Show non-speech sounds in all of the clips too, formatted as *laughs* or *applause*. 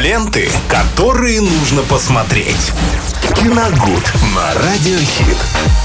Ленты, которые нужно посмотреть. Киногуд на Радиохит.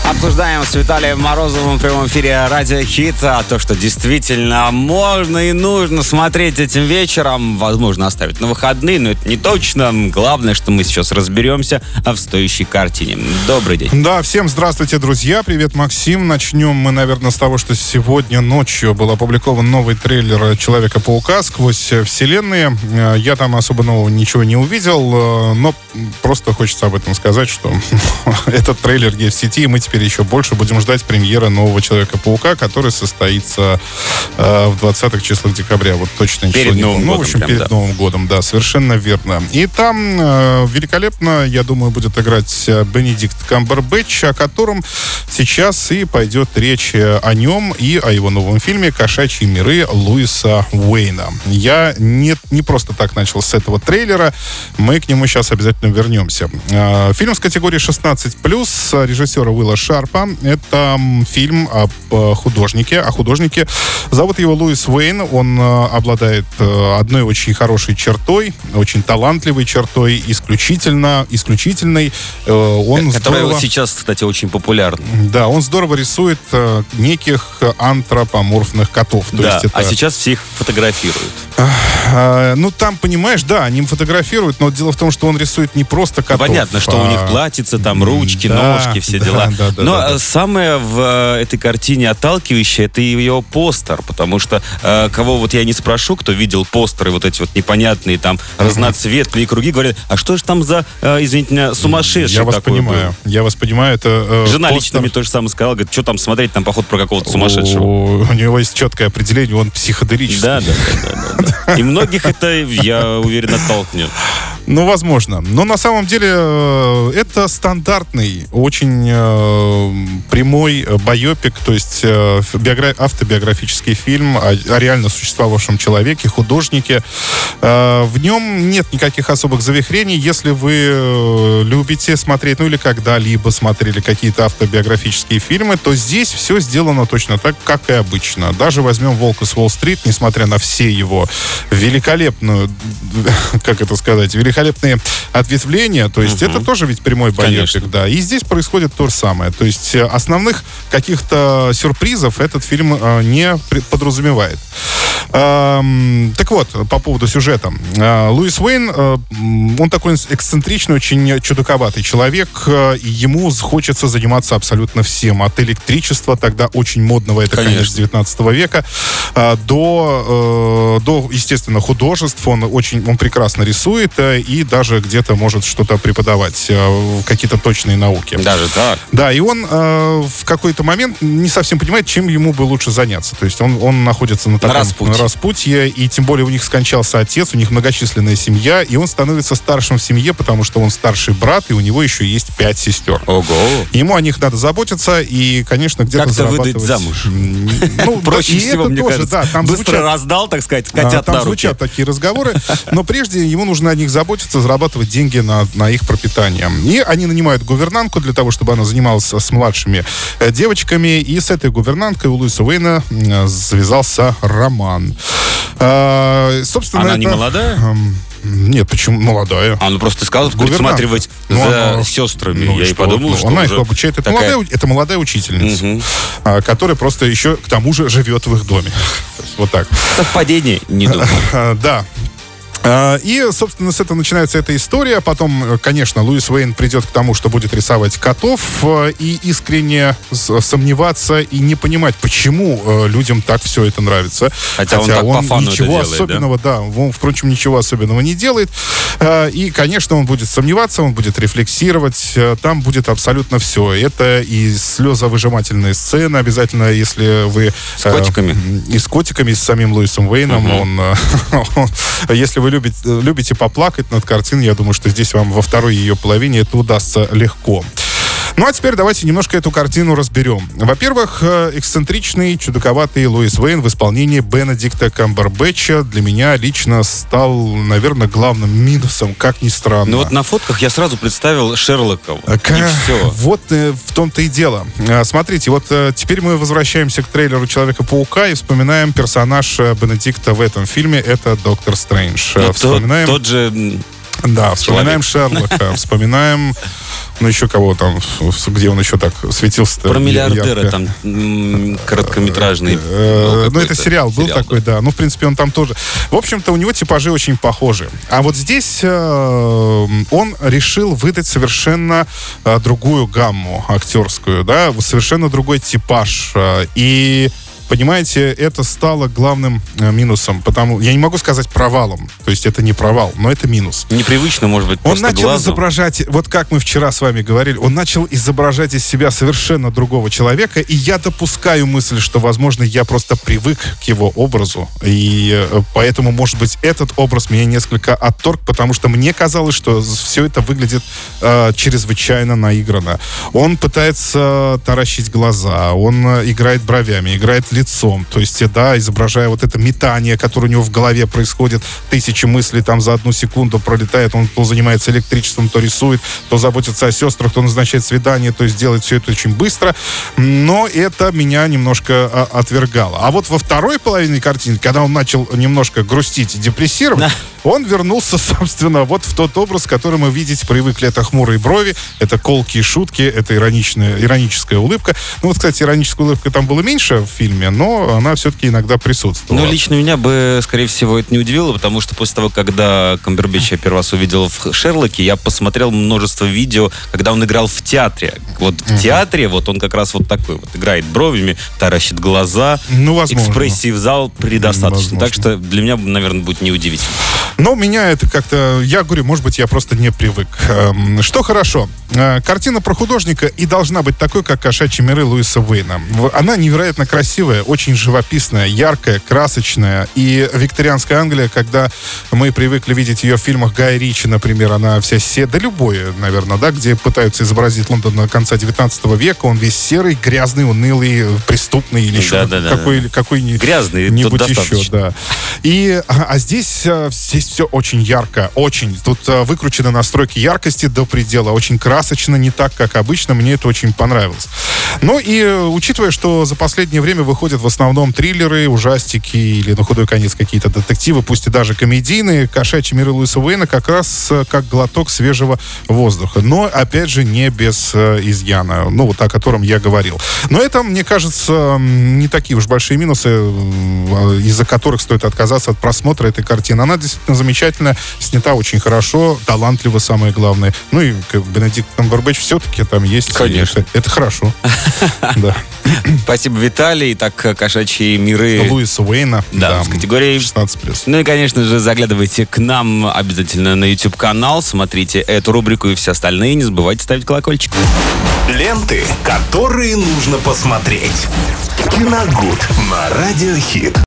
Обсуждаем с Виталием Морозовым в прямом эфире Радио Хит. А то, что действительно можно и нужно смотреть этим вечером, возможно, оставить на выходные, но это не точно. Главное, что мы сейчас разберемся в стоящей картине. Добрый день. Да, всем здравствуйте, друзья. Привет, Максим. Начнем мы, наверное, с того, что сегодня ночью был опубликован новый трейлер Человека-паука сквозь вселенные. Я там особо нового ничего не увидел, но просто хочется об этом сказать, что *laughs* этот трейлер есть в сети, и мы теперь еще больше будем ждать премьеры нового Человека-паука, который состоится э, в 20-х числах декабря. Вот точно Перед число не Новым. Ну, в годом общем, прям, перед да. Новым годом, да, совершенно верно. И там э, великолепно, я думаю, будет играть э, Бенедикт Камбербэтч, о котором сейчас и пойдет речь э, о нем и о его новом фильме «Кошачьи миры» Луиса Уэйна. Я не, не просто так начал с этого трейлера, мы к нему сейчас обязательно вернемся. Э, Фильм с категории 16+, режиссера Уилла Шарпа. Это фильм об э, художнике. О художнике. Зовут его Луис Уэйн. Он э, обладает э, одной очень хорошей чертой, очень талантливой чертой, исключительно, исключительной. Он Которая здорово- вот сейчас, кстати, очень популярна. да, он здорово рисует неких антропоморфных котов. То да, есть это, а сейчас все их фотографируют. Э, ну там, понимаешь, да, они им фотографируют, но дело в том, что он рисует не просто котов. Понятно, что у них а, платьица, там ручки, да, ножки, все *laughs* да, дела. да, Но э, самое в э, этой картине отталкивающее, это ее постер, потому что э, кого вот я не спрошу, кто видел постеры вот эти вот непонятные, там, разноцветные круги, говорят, а что же там за, извините меня, сумасшедший Я вас понимаю. был? Я вас понимаю, это Жена постер- лично мне то же самое сказала, говорит, что там смотреть, там поход про какого-то сумасшедшего. У, у него есть четкое определение, он психоделический. Да, да, да, да, да, *laughs* многих это, я уверен, оттолкнет. Ну, возможно. Но на самом деле э, это стандартный, очень э, прямой э, байопик, то есть автобиографический фильм о, реально существовавшем человеке, художнике. В нем нет никаких особых завихрений. Если вы любите смотреть, ну или когда-либо смотрели какие-то автобиографические фильмы, то здесь все сделано точно так, как и обычно. Даже возьмем «Волка с Уолл-стрит», несмотря на все его великолепную, *laughs* как это сказать, великолепные ответвления, то есть это тоже ведь прямой байопик, да. И здесь происходит то же самое. То есть э, основных каких-то сюрпризов этот фильм э, не подразумевает. Эм, так вот, по поводу сюжета. Э, Луис Уэйн, э, он такой эксцентричный, очень чудаковатый человек, э, и ему хочется заниматься абсолютно всем. От электричества, тогда очень модного, это, Конечно. конечно, 19 века, э, до, э, до, естественно, художеств. Он очень, он прекрасно рисует э, и даже где-то может что-то преподавать, э, какие-то точные науки. Даже так. Да, и он э, в какой-то момент не совсем понимает, чем ему бы лучше заняться. То есть он, он находится на таком распутье. распутье, и тем более у них скончался отец, у них многочисленная семья, и он становится старшим в семье, потому что он старший брат, и у него еще есть пять сестер. Ого. Ему о них надо заботиться, и, конечно, где-то Как-то выдать замуж. Ну, *laughs* Проще всего, мне тоже, кажется. там Быстро раздал, так сказать, котят Там на руки. звучат такие разговоры, но прежде ему нужно о них заботиться, зарабатывать деньги на, на их пропитание. И они нанимают гувернантку для того, чтобы она занималась с младшими э, девочками, и с этой гувернанткой у Луиса Уэйна завязался роман. А, собственно, Она это- не молодая? Нет, почему молодая? А, ну просто ты сказал, присматривать Ну, за она- сестрами. Ну, Я и что? подумал, Ну, что она их обучает. Это, такая- молодая, это молодая учительница, а, которая просто еще к тому же живет в их доме. *laughs* Вот так. Совпадение, не думаю. *laughs* Да. А, И, собственно, с этого начинается эта история. Потом, э, конечно, Луис Уэйн придет к тому, что будет рисовать котов э, и искренне сомневаться и не понимать, почему э, людям так все это нравится. Хотя он так по фану ничего делает, да? особенного, да? он, впрочем, ничего особенного не делает. И, конечно, он будет сомневаться, он будет рефлексировать. Там будет абсолютно все. Это и слезовыжимательные сцены обязательно, если вы... С котиками? и с котиками, и с самим Луисом Уэйном. Он, э, *laughs* он- если вы любите, любите поплакать над картиной, я думаю, что здесь вам во второй ее половине это удастся легко. Ну а теперь давайте немножко эту картину разберем. Во-первых, э, эксцентричный, чудаковатый Луис Уэйн в исполнении Бенедикта Камбербэтча для меня лично стал, наверное, главным минусом, как ни странно. Ну вот на фотках я сразу представил Шерлока. А, И все. Вот э, в том-то и дело. Смотрите, вот э, теперь мы возвращаемся к трейлеру Человека-паука и вспоминаем персонаж э, Бенедикта в этом фильме. Это Доктор Стрэндж. Э, Ну, Вспоминаем, Тот же м, да, вспоминаем Шерлока, *laughs* вспоминаем, ну еще кого там, где он еще так светился. про миллиардера там м, короткометражный. Э, Ну, это сериал был сериал, такой, да. Ну, в принципе, он там тоже. В общем-то, у него типажи очень похожи. А вот здесь э, он решил выдать совершенно э, другую гамму актерскую, да, совершенно другой типаж. Э, И Понимаете, это стало главным э, минусом, потому я не могу сказать провалом, то есть это не провал, но это минус. Непривычно, может быть, Он начал глазу. изображать, вот как мы вчера с вами говорили, он начал изображать из себя совершенно другого человека, и я допускаю мысль, что, возможно, я просто привык к его образу, и э, поэтому, может быть, этот образ меня несколько отторг, потому что мне казалось, что все это выглядит э, чрезвычайно наигранно. Он пытается таращить глаза, он э, играет бровями, играет лицом, то есть, э, да, изображая вот это метание, которое у него в голове происходит, тысячи мыслей там за одну секунду пролетает, он то занимается электричеством, то рисует, то заботится о сестрах, то назначает свидание, то есть делает все это очень быстро, но это меня немножко а, отвергало. А вот во второй половине картины, когда он начал немножко грустить и депрессировать, он вернулся, *laughs* собственно, вот в тот образ, который мы видеть привыкли. Это хмурые брови, это колкие шутки, это ироничная, ироническая улыбка. Ну вот, кстати, ироническая улыбка там было меньше в фильме, но она все-таки иногда присутствовала. Ну, лично меня бы, скорее всего, это не удивило, потому что после того, когда Камбербэтч я первый раз увидел в Шерлоке, я посмотрел множество видео, когда он играл в театре. Вот в театре вот он как раз вот такой вот играет бровями, таращит глаза, Ну, возможно. экспрессии в зал предостаточно. Возможно. Так что для меня, наверное, будет неудивительно. Но меня это как-то... Я говорю, может быть, я просто не привык. Эм, Что хорошо. Э, Картина про художника и должна быть такой, как «Кошачьи миры» Луиса Уэйна. Она невероятно красивая, очень живописная, яркая, красочная. И викторианская Англия, когда мы привыкли видеть ее в фильмах Гая Ричи, например, она вся се... Да любое, наверное, да, где пытаются изобразить Лондон на конца 19 века. Он весь серый, грязный, унылый, преступный или еще Да-да-да. какой, какой Грязный, нибудь еще, да. И, а, а здесь, э, здесь все очень ярко, очень. Тут э, выкручены настройки яркости до предела, очень красочно, не так, как обычно. Мне это очень понравилось. Ну и э, учитывая, что за последнее время выходят в основном триллеры, ужастики или на худой конец какие-то детективы, пусть и даже комедийные, «Кошачьи миры» Луиса Уэйна как раз э, как глоток свежего воздуха. Но, опять же, не без э, изъяна, ну вот о котором я говорил. Но это, мне кажется, не такие уж большие минусы, э, из-за которых стоит отказаться от просмотра этой картины. Она действительно замечательная, снята очень хорошо, талантливо, самое главное. Ну и как Бенедикт Камбербэтч все-таки там есть. Конечно. Это, это хорошо. *laughs* Да. Спасибо, Виталий. Итак, кошачьи миры. Луиса Уэйна. Да, с категорией 16+. Ну и, конечно же, заглядывайте к нам обязательно на YouTube-канал, смотрите эту рубрику и все остальные. Не забывайте ставить колокольчик. Ленты, которые нужно посмотреть. Киногуд на Радиохит.